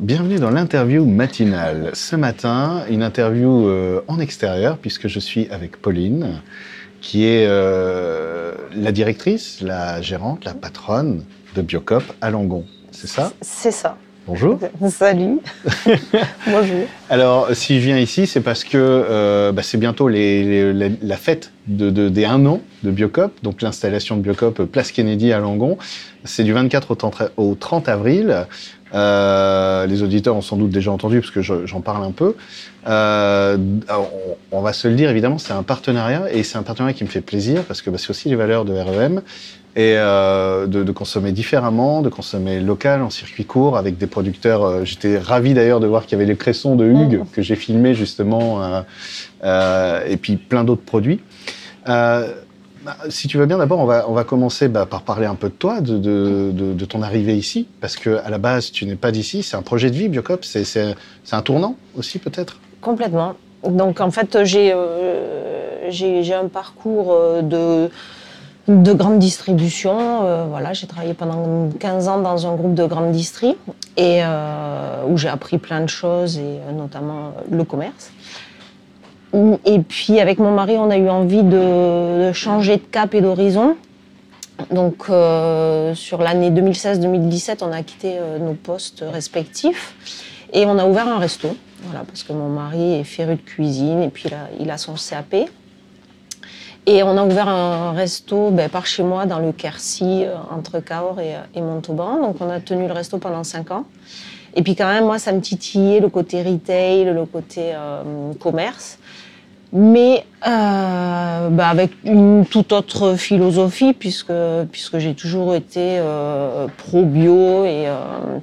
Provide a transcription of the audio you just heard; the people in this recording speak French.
Bienvenue dans l'interview matinale. Ce matin, une interview euh, en extérieur, puisque je suis avec Pauline, qui est euh, la directrice, la gérante, la patronne de Biocop à Langon. C'est ça? C'est ça. Bonjour. Salut. Bonjour. Alors, si je viens ici, c'est parce que euh, bah, c'est bientôt la fête de, de, des un an de Biocop, donc l'installation de Biocop Place Kennedy à Langon. C'est du 24 au 30, au 30 avril. Euh, les auditeurs ont sans doute déjà entendu parce que j'en parle un peu. Euh, on, va se le dire évidemment, c'est un partenariat et c'est un partenariat qui me fait plaisir parce que bah, c'est aussi les valeurs de REM et euh, de, consommer différemment, de consommer local en circuit court avec des producteurs. Euh, j'étais ravi d'ailleurs de voir qu'il y avait les cressons de Hugues mmh. que j'ai filmé justement euh, euh, et puis plein d'autres produits. Bah, si tu veux bien, d'abord, on va, on va commencer bah, par parler un peu de toi, de, de, de, de ton arrivée ici, parce que à la base, tu n'es pas d'ici. C'est un projet de vie, Biocop. C'est un tournant aussi, peut-être? Complètement. Donc, en fait, j'ai euh, un parcours euh, de de grande distribution. Euh, voilà, j'ai travaillé pendant 15 ans dans un groupe de grande distri et euh, où j'ai appris plein de choses et euh, notamment le commerce. Et puis avec mon mari, on a eu envie de, changer de cap et d'horizon. Donc sur l'année 2016-2017, on a quitté nos postes respectifs et on a ouvert un resto. Voilà, parce que mon mari est féru de cuisine et puis il a son CAP. Et on a ouvert un resto ben, par chez moi dans le Quercy, euh, entre Cahors et, et, Montauban. Donc on a tenu le resto pendant cinq ans. Et puis quand même, moi, ça me titillait le côté retail, le côté euh, commerce mais euh, bah avec une toute autre philosophie puisque puisque j'ai toujours été euh, pro bio et euh,